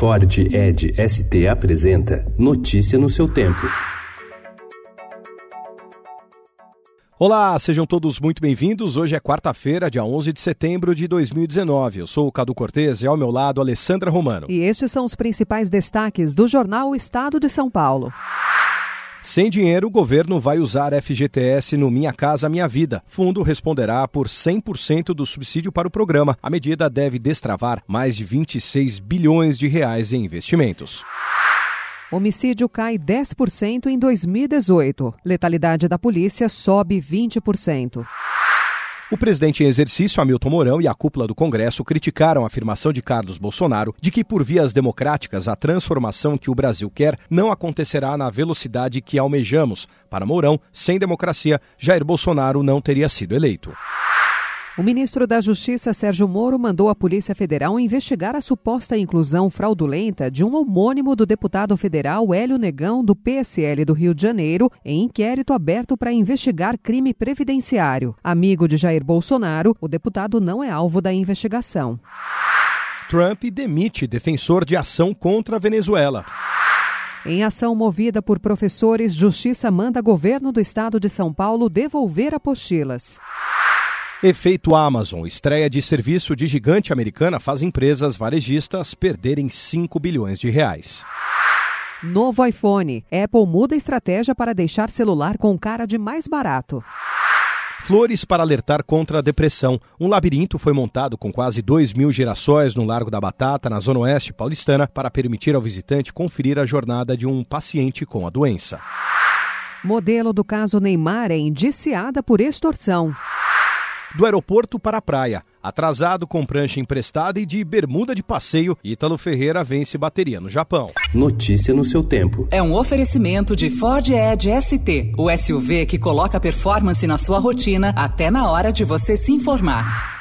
Ford Ed ST apresenta Notícia no seu tempo. Olá, sejam todos muito bem-vindos. Hoje é quarta-feira, dia 11 de setembro de 2019. Eu sou o Cadu Cortez e ao meu lado Alessandra Romano. E estes são os principais destaques do jornal Estado de São Paulo. Sem dinheiro, o governo vai usar FGTS no Minha Casa Minha Vida. Fundo responderá por 100% do subsídio para o programa. A medida deve destravar mais de 26 bilhões de reais em investimentos. Homicídio cai 10% em 2018. Letalidade da polícia sobe 20%. O presidente em exercício, Hamilton Mourão, e a cúpula do Congresso criticaram a afirmação de Carlos Bolsonaro de que, por vias democráticas, a transformação que o Brasil quer não acontecerá na velocidade que almejamos. Para Mourão, sem democracia, Jair Bolsonaro não teria sido eleito. O ministro da Justiça, Sérgio Moro, mandou a Polícia Federal investigar a suposta inclusão fraudulenta de um homônimo do deputado federal Hélio Negão, do PSL do Rio de Janeiro, em inquérito aberto para investigar crime previdenciário. Amigo de Jair Bolsonaro, o deputado não é alvo da investigação. Trump demite defensor de ação contra a Venezuela. Em ação movida por professores, Justiça manda governo do estado de São Paulo devolver apostilas. Efeito Amazon, estreia de serviço de gigante americana faz empresas varejistas perderem 5 bilhões de reais. Novo iPhone. Apple muda estratégia para deixar celular com cara de mais barato. Flores para alertar contra a depressão. Um labirinto foi montado com quase 2 mil girassóis no Largo da Batata, na Zona Oeste paulistana, para permitir ao visitante conferir a jornada de um paciente com a doença. Modelo do caso Neymar é indiciada por extorsão do aeroporto para a praia. Atrasado com prancha emprestada e de bermuda de passeio, Ítalo Ferreira vence bateria no Japão. Notícia no seu tempo. É um oferecimento de Ford Edge ST, o SUV que coloca performance na sua rotina até na hora de você se informar.